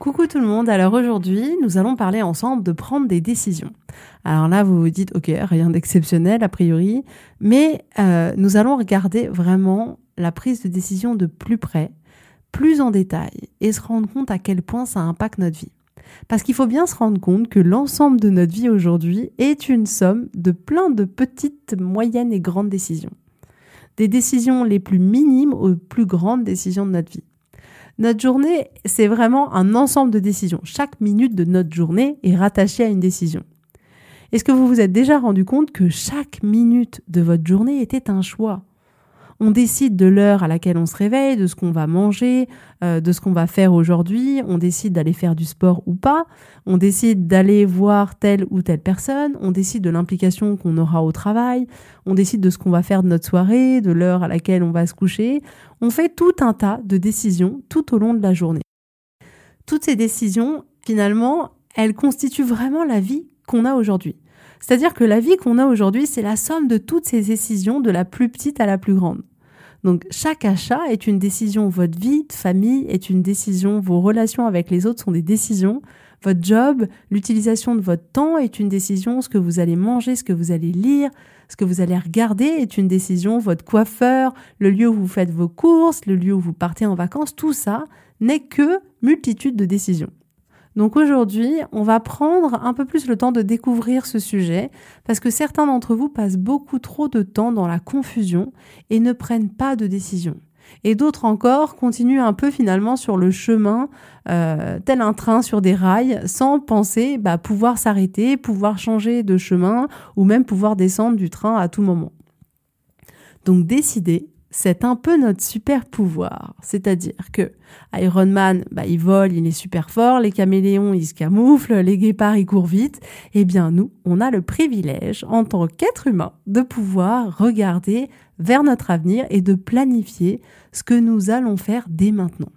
Coucou tout le monde, alors aujourd'hui nous allons parler ensemble de prendre des décisions. Alors là vous vous dites ok rien d'exceptionnel a priori, mais euh, nous allons regarder vraiment la prise de décision de plus près, plus en détail et se rendre compte à quel point ça impacte notre vie. Parce qu'il faut bien se rendre compte que l'ensemble de notre vie aujourd'hui est une somme de plein de petites, moyennes et grandes décisions. Des décisions les plus minimes aux plus grandes décisions de notre vie. Notre journée, c'est vraiment un ensemble de décisions. Chaque minute de notre journée est rattachée à une décision. Est-ce que vous vous êtes déjà rendu compte que chaque minute de votre journée était un choix? On décide de l'heure à laquelle on se réveille, de ce qu'on va manger, euh, de ce qu'on va faire aujourd'hui, on décide d'aller faire du sport ou pas, on décide d'aller voir telle ou telle personne, on décide de l'implication qu'on aura au travail, on décide de ce qu'on va faire de notre soirée, de l'heure à laquelle on va se coucher. On fait tout un tas de décisions tout au long de la journée. Toutes ces décisions, finalement, elles constituent vraiment la vie qu'on a aujourd'hui. C'est-à-dire que la vie qu'on a aujourd'hui, c'est la somme de toutes ces décisions, de la plus petite à la plus grande. Donc chaque achat est une décision, votre vie de famille est une décision, vos relations avec les autres sont des décisions, votre job, l'utilisation de votre temps est une décision, ce que vous allez manger, ce que vous allez lire, ce que vous allez regarder est une décision, votre coiffeur, le lieu où vous faites vos courses, le lieu où vous partez en vacances, tout ça n'est que multitude de décisions. Donc aujourd'hui, on va prendre un peu plus le temps de découvrir ce sujet parce que certains d'entre vous passent beaucoup trop de temps dans la confusion et ne prennent pas de décision. Et d'autres encore continuent un peu finalement sur le chemin, euh, tel un train sur des rails, sans penser bah, pouvoir s'arrêter, pouvoir changer de chemin ou même pouvoir descendre du train à tout moment. Donc décider, c'est un peu notre super pouvoir. C'est-à-dire que Iron Man, bah, il vole, il est super fort, les caméléons, ils se camouflent, les guépards, ils courent vite. Eh bien, nous, on a le privilège, en tant qu'être humain, de pouvoir regarder vers notre avenir et de planifier ce que nous allons faire dès maintenant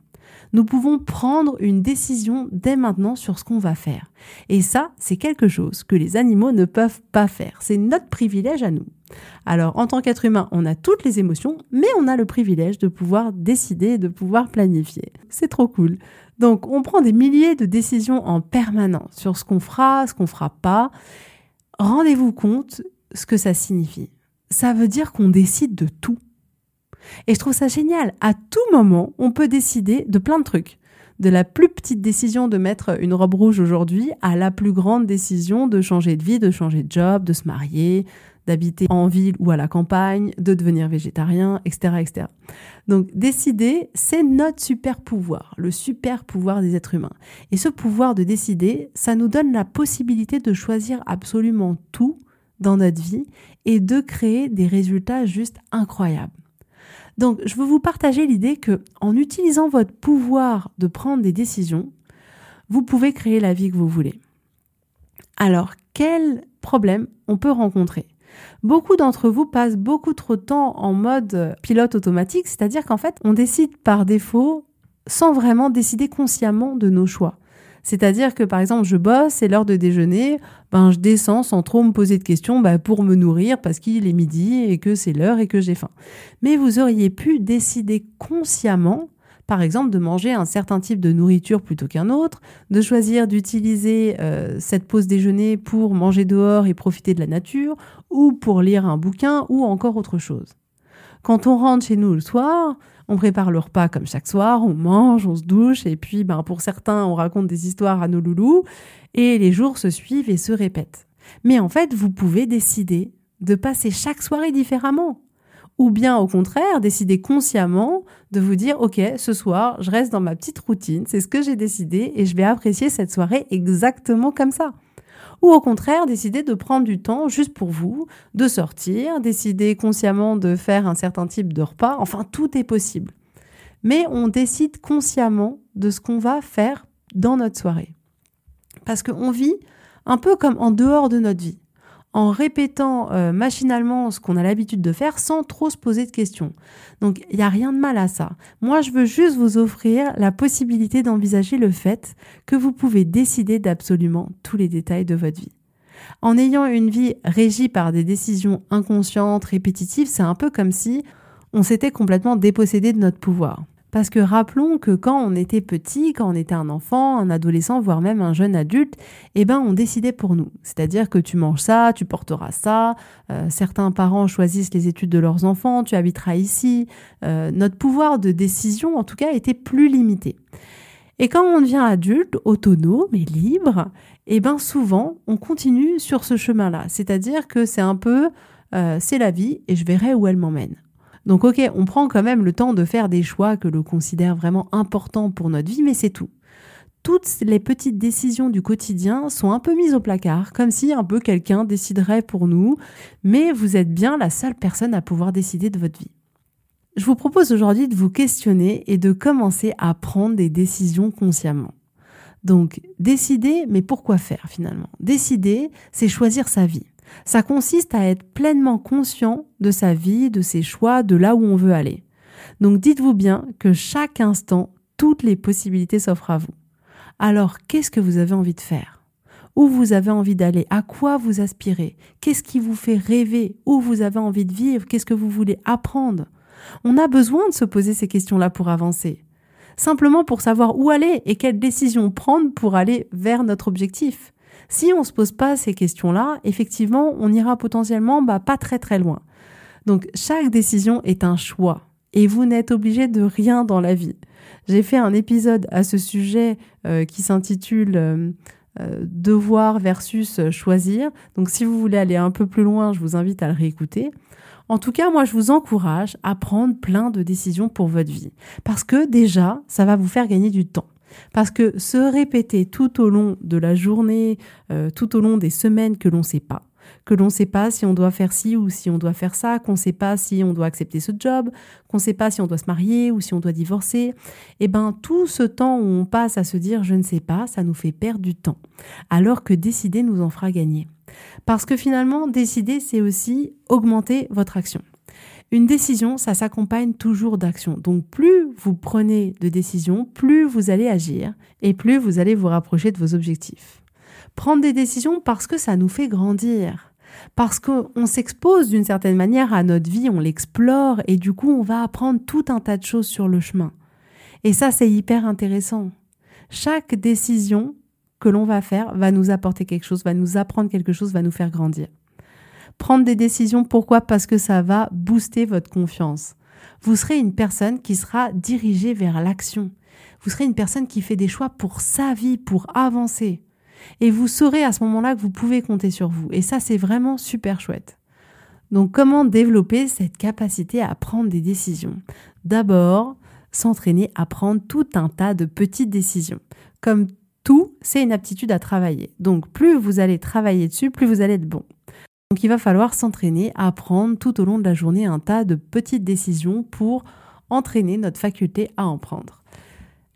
nous pouvons prendre une décision dès maintenant sur ce qu'on va faire. Et ça, c'est quelque chose que les animaux ne peuvent pas faire. C'est notre privilège à nous. Alors, en tant qu'être humain, on a toutes les émotions, mais on a le privilège de pouvoir décider, de pouvoir planifier. C'est trop cool. Donc, on prend des milliers de décisions en permanence sur ce qu'on fera, ce qu'on fera pas. Rendez-vous compte ce que ça signifie. Ça veut dire qu'on décide de tout. Et je trouve ça génial. À tout moment, on peut décider de plein de trucs. De la plus petite décision de mettre une robe rouge aujourd'hui à la plus grande décision de changer de vie, de changer de job, de se marier, d'habiter en ville ou à la campagne, de devenir végétarien, etc., etc. Donc décider, c'est notre super pouvoir, le super pouvoir des êtres humains. Et ce pouvoir de décider, ça nous donne la possibilité de choisir absolument tout dans notre vie et de créer des résultats juste incroyables. Donc, je veux vous partager l'idée que, en utilisant votre pouvoir de prendre des décisions, vous pouvez créer la vie que vous voulez. Alors, quel problème on peut rencontrer? Beaucoup d'entre vous passent beaucoup trop de temps en mode pilote automatique, c'est-à-dire qu'en fait, on décide par défaut sans vraiment décider consciemment de nos choix. C'est-à-dire que par exemple, je bosse, c'est l'heure de déjeuner, ben je descends sans trop me poser de questions ben, pour me nourrir parce qu'il est midi et que c'est l'heure et que j'ai faim. Mais vous auriez pu décider consciemment par exemple de manger un certain type de nourriture plutôt qu'un autre, de choisir d'utiliser euh, cette pause déjeuner pour manger dehors et profiter de la nature, ou pour lire un bouquin, ou encore autre chose. Quand on rentre chez nous le soir, on prépare le repas comme chaque soir, on mange, on se douche, et puis ben, pour certains, on raconte des histoires à nos loulous, et les jours se suivent et se répètent. Mais en fait, vous pouvez décider de passer chaque soirée différemment. Ou bien au contraire, décider consciemment de vous dire, OK, ce soir, je reste dans ma petite routine, c'est ce que j'ai décidé, et je vais apprécier cette soirée exactement comme ça ou au contraire décider de prendre du temps juste pour vous, de sortir, décider consciemment de faire un certain type de repas, enfin tout est possible. Mais on décide consciemment de ce qu'on va faire dans notre soirée. Parce qu'on vit un peu comme en dehors de notre vie en répétant euh, machinalement ce qu'on a l'habitude de faire sans trop se poser de questions. Donc il n'y a rien de mal à ça. Moi, je veux juste vous offrir la possibilité d'envisager le fait que vous pouvez décider d'absolument tous les détails de votre vie. En ayant une vie régie par des décisions inconscientes, répétitives, c'est un peu comme si on s'était complètement dépossédé de notre pouvoir. Parce que rappelons que quand on était petit, quand on était un enfant, un adolescent, voire même un jeune adulte, eh ben on décidait pour nous. C'est-à-dire que tu manges ça, tu porteras ça. Euh, certains parents choisissent les études de leurs enfants, tu habiteras ici. Euh, notre pouvoir de décision, en tout cas, était plus limité. Et quand on devient adulte, autonome et libre, eh ben souvent on continue sur ce chemin-là. C'est-à-dire que c'est un peu, euh, c'est la vie et je verrai où elle m'emmène. Donc ok, on prend quand même le temps de faire des choix que l'on considère vraiment importants pour notre vie, mais c'est tout. Toutes les petites décisions du quotidien sont un peu mises au placard, comme si un peu quelqu'un déciderait pour nous, mais vous êtes bien la seule personne à pouvoir décider de votre vie. Je vous propose aujourd'hui de vous questionner et de commencer à prendre des décisions consciemment. Donc, décider, mais pourquoi faire finalement? Décider, c'est choisir sa vie. Ça consiste à être pleinement conscient de sa vie, de ses choix, de là où on veut aller. Donc dites-vous bien que chaque instant, toutes les possibilités s'offrent à vous. Alors, qu'est-ce que vous avez envie de faire? Où vous avez envie d'aller? À quoi vous aspirez? Qu'est-ce qui vous fait rêver? Où vous avez envie de vivre? Qu'est-ce que vous voulez apprendre? On a besoin de se poser ces questions-là pour avancer. Simplement pour savoir où aller et quelles décisions prendre pour aller vers notre objectif. Si on ne se pose pas ces questions-là, effectivement, on ira potentiellement bah, pas très très loin. Donc chaque décision est un choix et vous n'êtes obligé de rien dans la vie. J'ai fait un épisode à ce sujet euh, qui s'intitule euh, euh, Devoir versus choisir. Donc si vous voulez aller un peu plus loin, je vous invite à le réécouter. En tout cas, moi, je vous encourage à prendre plein de décisions pour votre vie. Parce que déjà, ça va vous faire gagner du temps. Parce que se répéter tout au long de la journée, euh, tout au long des semaines que l'on ne sait pas, que l'on ne sait pas si on doit faire ci ou si on doit faire ça, qu'on ne sait pas si on doit accepter ce job, qu'on ne sait pas si on doit se marier ou si on doit divorcer, eh ben tout ce temps où on passe à se dire je ne sais pas, ça nous fait perdre du temps, alors que décider nous en fera gagner. Parce que finalement, décider, c'est aussi augmenter votre action. Une décision, ça s'accompagne toujours d'action. Donc plus vous prenez de décisions, plus vous allez agir et plus vous allez vous rapprocher de vos objectifs. Prendre des décisions parce que ça nous fait grandir. Parce qu'on s'expose d'une certaine manière à notre vie, on l'explore et du coup on va apprendre tout un tas de choses sur le chemin. Et ça c'est hyper intéressant. Chaque décision que l'on va faire va nous apporter quelque chose, va nous apprendre quelque chose, va nous faire grandir. Prendre des décisions, pourquoi? Parce que ça va booster votre confiance. Vous serez une personne qui sera dirigée vers l'action. Vous serez une personne qui fait des choix pour sa vie, pour avancer. Et vous saurez à ce moment-là que vous pouvez compter sur vous. Et ça, c'est vraiment super chouette. Donc, comment développer cette capacité à prendre des décisions? D'abord, s'entraîner à prendre tout un tas de petites décisions. Comme tout, c'est une aptitude à travailler. Donc, plus vous allez travailler dessus, plus vous allez être bon. Donc il va falloir s'entraîner à prendre tout au long de la journée un tas de petites décisions pour entraîner notre faculté à en prendre.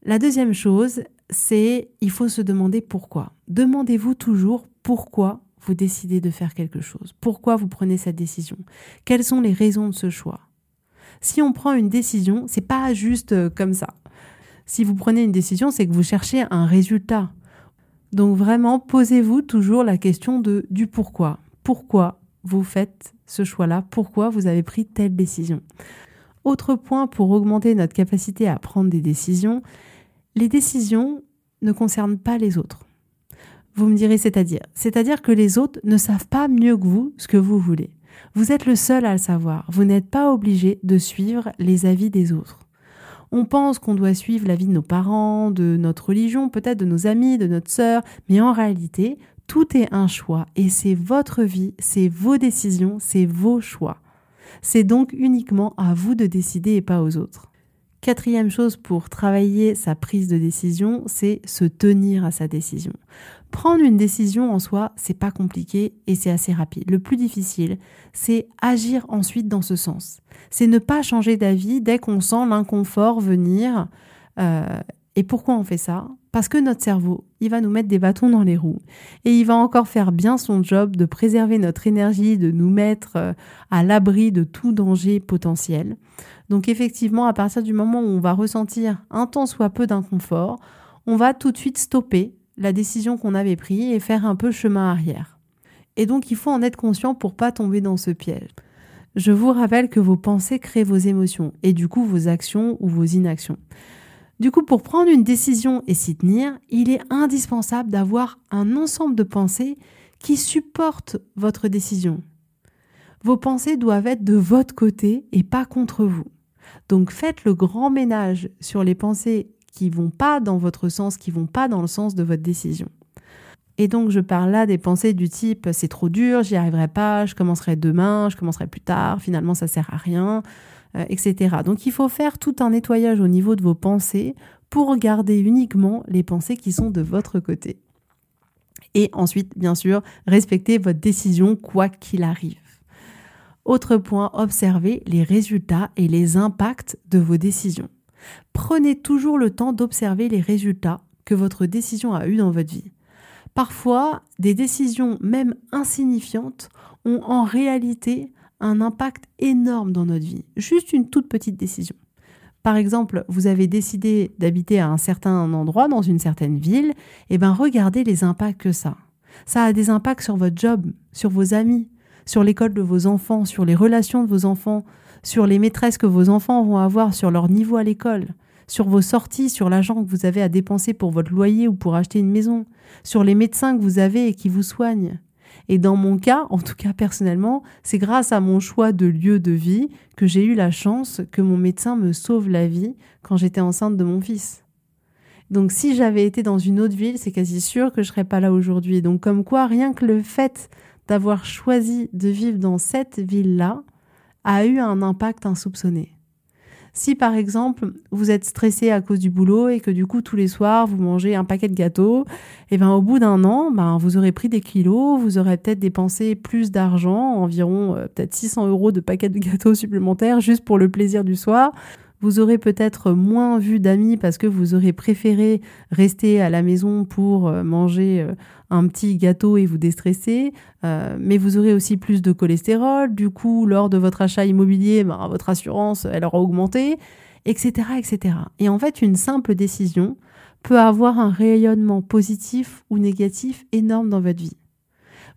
La deuxième chose, c'est il faut se demander pourquoi. Demandez-vous toujours pourquoi vous décidez de faire quelque chose. Pourquoi vous prenez cette décision? Quelles sont les raisons de ce choix? Si on prend une décision, c'est pas juste euh, comme ça. Si vous prenez une décision, c'est que vous cherchez un résultat. Donc vraiment, posez-vous toujours la question de du pourquoi pourquoi vous faites ce choix-là, pourquoi vous avez pris telle décision. Autre point pour augmenter notre capacité à prendre des décisions, les décisions ne concernent pas les autres. Vous me direz c'est-à-dire C'est-à-dire que les autres ne savent pas mieux que vous ce que vous voulez. Vous êtes le seul à le savoir. Vous n'êtes pas obligé de suivre les avis des autres. On pense qu'on doit suivre l'avis de nos parents, de notre religion, peut-être de nos amis, de notre sœur, mais en réalité, tout est un choix et c'est votre vie, c'est vos décisions, c'est vos choix. C'est donc uniquement à vous de décider et pas aux autres. Quatrième chose pour travailler sa prise de décision, c'est se tenir à sa décision. Prendre une décision en soi, c'est pas compliqué et c'est assez rapide. Le plus difficile, c'est agir ensuite dans ce sens. C'est ne pas changer d'avis dès qu'on sent l'inconfort venir. Euh, et pourquoi on fait ça? Parce que notre cerveau, il va nous mettre des bâtons dans les roues et il va encore faire bien son job de préserver notre énergie, de nous mettre euh, à l'abri de tout danger potentiel. Donc effectivement, à partir du moment où on va ressentir un tant soit peu d'inconfort, on va tout de suite stopper la décision qu'on avait prise et faire un peu chemin arrière. Et donc il faut en être conscient pour pas tomber dans ce piège. Je vous rappelle que vos pensées créent vos émotions et du coup vos actions ou vos inactions. Du coup, pour prendre une décision et s'y tenir, il est indispensable d'avoir un ensemble de pensées qui supportent votre décision. Vos pensées doivent être de votre côté et pas contre vous. Donc faites le grand ménage sur les pensées qui vont pas dans votre sens, qui vont pas dans le sens de votre décision. Et donc je parle là des pensées du type c'est trop dur, j'y arriverai pas, je commencerai demain, je commencerai plus tard, finalement ça sert à rien, euh, etc. Donc il faut faire tout un nettoyage au niveau de vos pensées pour garder uniquement les pensées qui sont de votre côté. Et ensuite, bien sûr, respecter votre décision quoi qu'il arrive. Autre point, observez les résultats et les impacts de vos décisions. Prenez toujours le temps d'observer les résultats que votre décision a eu dans votre vie. Parfois, des décisions même insignifiantes ont en réalité un impact énorme dans notre vie. Juste une toute petite décision. Par exemple, vous avez décidé d'habiter à un certain endroit, dans une certaine ville, et eh bien regardez les impacts que ça. Ça a des impacts sur votre job, sur vos amis, sur l'école de vos enfants, sur les relations de vos enfants, sur les maîtresses que vos enfants vont avoir, sur leur niveau à l'école, sur vos sorties, sur l'argent que vous avez à dépenser pour votre loyer ou pour acheter une maison, sur les médecins que vous avez et qui vous soignent. Et dans mon cas, en tout cas personnellement, c'est grâce à mon choix de lieu de vie que j'ai eu la chance que mon médecin me sauve la vie quand j'étais enceinte de mon fils. Donc si j'avais été dans une autre ville, c'est quasi sûr que je serais pas là aujourd'hui. Donc comme quoi, rien que le fait d'avoir choisi de vivre dans cette ville-là, a eu un impact insoupçonné. Si par exemple vous êtes stressé à cause du boulot et que du coup tous les soirs vous mangez un paquet de gâteaux, et eh ben au bout d'un an, ben vous aurez pris des kilos, vous aurez peut-être dépensé plus d'argent, environ euh, peut-être 600 euros de paquets de gâteaux supplémentaires juste pour le plaisir du soir. Vous aurez peut-être moins vu d'amis parce que vous aurez préféré rester à la maison pour euh, manger euh, un petit gâteau et vous déstresser. Euh, mais vous aurez aussi plus de cholestérol. Du coup, lors de votre achat immobilier, ben, votre assurance, elle aura augmenté, etc., etc. Et en fait, une simple décision peut avoir un rayonnement positif ou négatif énorme dans votre vie.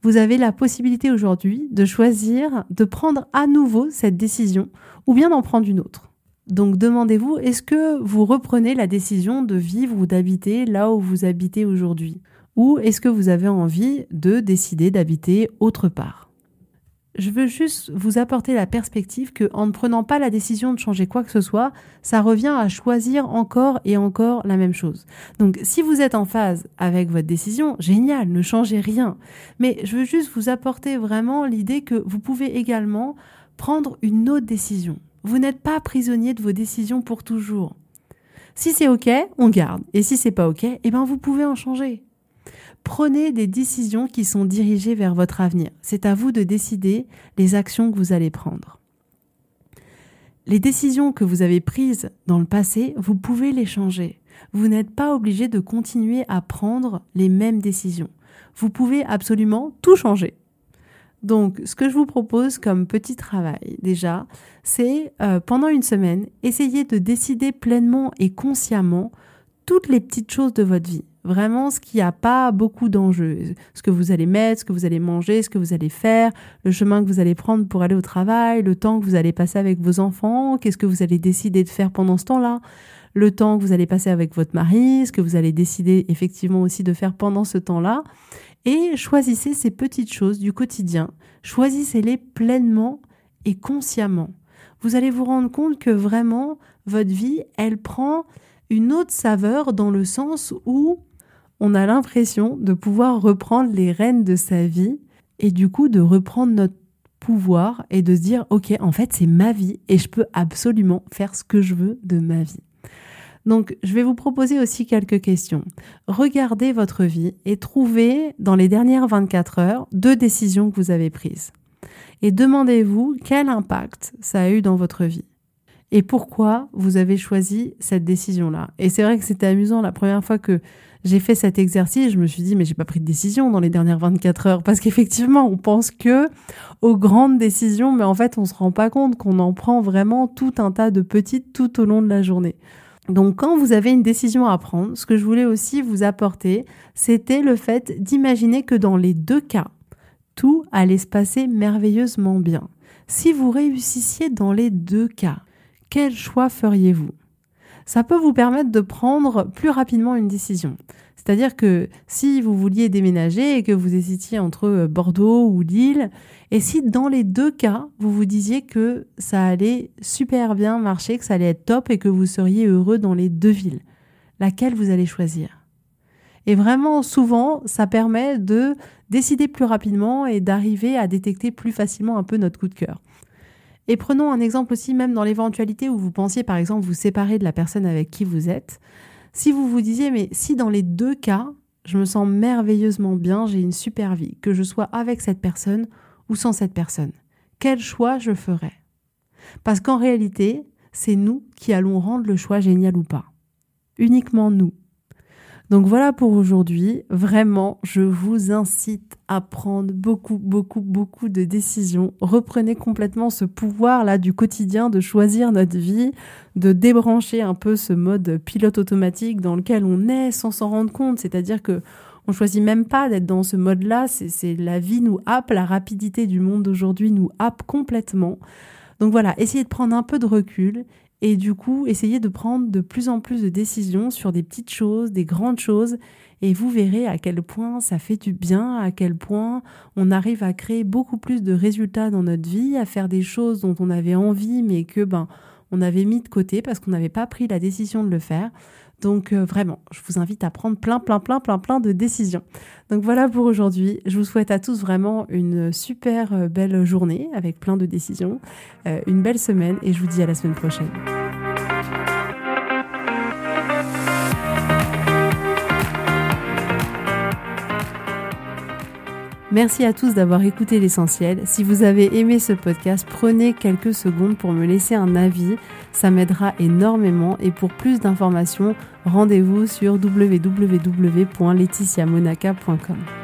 Vous avez la possibilité aujourd'hui de choisir de prendre à nouveau cette décision ou bien d'en prendre une autre. Donc demandez-vous, est-ce que vous reprenez la décision de vivre ou d'habiter là où vous habitez aujourd'hui? Ou est-ce que vous avez envie de décider d'habiter autre part? Je veux juste vous apporter la perspective que en ne prenant pas la décision de changer quoi que ce soit, ça revient à choisir encore et encore la même chose. Donc si vous êtes en phase avec votre décision, génial, ne changez rien. Mais je veux juste vous apporter vraiment l'idée que vous pouvez également prendre une autre décision. Vous n'êtes pas prisonnier de vos décisions pour toujours. Si c'est OK, on garde. Et si c'est pas OK, eh ben vous pouvez en changer. Prenez des décisions qui sont dirigées vers votre avenir. C'est à vous de décider les actions que vous allez prendre. Les décisions que vous avez prises dans le passé, vous pouvez les changer. Vous n'êtes pas obligé de continuer à prendre les mêmes décisions. Vous pouvez absolument tout changer. Donc, ce que je vous propose comme petit travail, déjà, c'est euh, pendant une semaine, essayer de décider pleinement et consciemment toutes les petites choses de votre vie. Vraiment, ce qui n'a pas beaucoup d'enjeux. Ce que vous allez mettre, ce que vous allez manger, ce que vous allez faire, le chemin que vous allez prendre pour aller au travail, le temps que vous allez passer avec vos enfants, qu'est-ce que vous allez décider de faire pendant ce temps-là, le temps que vous allez passer avec votre mari, ce que vous allez décider effectivement aussi de faire pendant ce temps-là. Et choisissez ces petites choses du quotidien. Choisissez-les pleinement et consciemment. Vous allez vous rendre compte que vraiment, votre vie, elle prend une autre saveur dans le sens où on a l'impression de pouvoir reprendre les rênes de sa vie et du coup de reprendre notre pouvoir et de se dire ok en fait c'est ma vie et je peux absolument faire ce que je veux de ma vie. Donc je vais vous proposer aussi quelques questions. Regardez votre vie et trouvez dans les dernières 24 heures deux décisions que vous avez prises. Et demandez-vous quel impact ça a eu dans votre vie et pourquoi vous avez choisi cette décision-là. Et c'est vrai que c'était amusant la première fois que j'ai fait cet exercice, je me suis dit mais j'ai pas pris de décision dans les dernières 24 heures parce qu'effectivement, on pense que aux grandes décisions mais en fait, on se rend pas compte qu'on en prend vraiment tout un tas de petites tout au long de la journée. Donc quand vous avez une décision à prendre, ce que je voulais aussi vous apporter, c'était le fait d'imaginer que dans les deux cas, tout allait se passer merveilleusement bien. Si vous réussissiez dans les deux cas, quel choix feriez-vous? Ça peut vous permettre de prendre plus rapidement une décision. C'est-à-dire que si vous vouliez déménager et que vous hésitiez entre euh, Bordeaux ou Lille, et si dans les deux cas, vous vous disiez que ça allait super bien marcher, que ça allait être top et que vous seriez heureux dans les deux villes, laquelle vous allez choisir? Et vraiment, souvent, ça permet de décider plus rapidement et d'arriver à détecter plus facilement un peu notre coup de cœur. Et prenons un exemple aussi, même dans l'éventualité où vous pensiez par exemple vous séparer de la personne avec qui vous êtes. Si vous vous disiez, mais si dans les deux cas, je me sens merveilleusement bien, j'ai une super vie, que je sois avec cette personne ou sans cette personne, quel choix je ferais? Parce qu'en réalité, c'est nous qui allons rendre le choix génial ou pas. Uniquement nous. Donc voilà pour aujourd'hui. Vraiment, je vous incite à prendre beaucoup, beaucoup, beaucoup de décisions. Reprenez complètement ce pouvoir-là du quotidien de choisir notre vie, de débrancher un peu ce mode pilote automatique dans lequel on est sans s'en rendre compte. C'est-à-dire que on choisit même pas d'être dans ce mode-là. C'est la vie nous happe, la rapidité du monde d'aujourd'hui nous happe complètement. Donc voilà, essayez de prendre un peu de recul et du coup essayez de prendre de plus en plus de décisions sur des petites choses, des grandes choses, et vous verrez à quel point ça fait du bien, à quel point on arrive à créer beaucoup plus de résultats dans notre vie, à faire des choses dont on avait envie mais que ben on avait mis de côté parce qu'on n'avait pas pris la décision de le faire. Donc euh, vraiment, je vous invite à prendre plein, plein, plein, plein, plein de décisions. Donc voilà pour aujourd'hui. Je vous souhaite à tous vraiment une super euh, belle journée avec plein de décisions, euh, une belle semaine et je vous dis à la semaine prochaine. Merci à tous d'avoir écouté l'essentiel. Si vous avez aimé ce podcast, prenez quelques secondes pour me laisser un avis. Ça m'aidera énormément et pour plus d'informations, rendez-vous sur www.laetitiamonaca.com.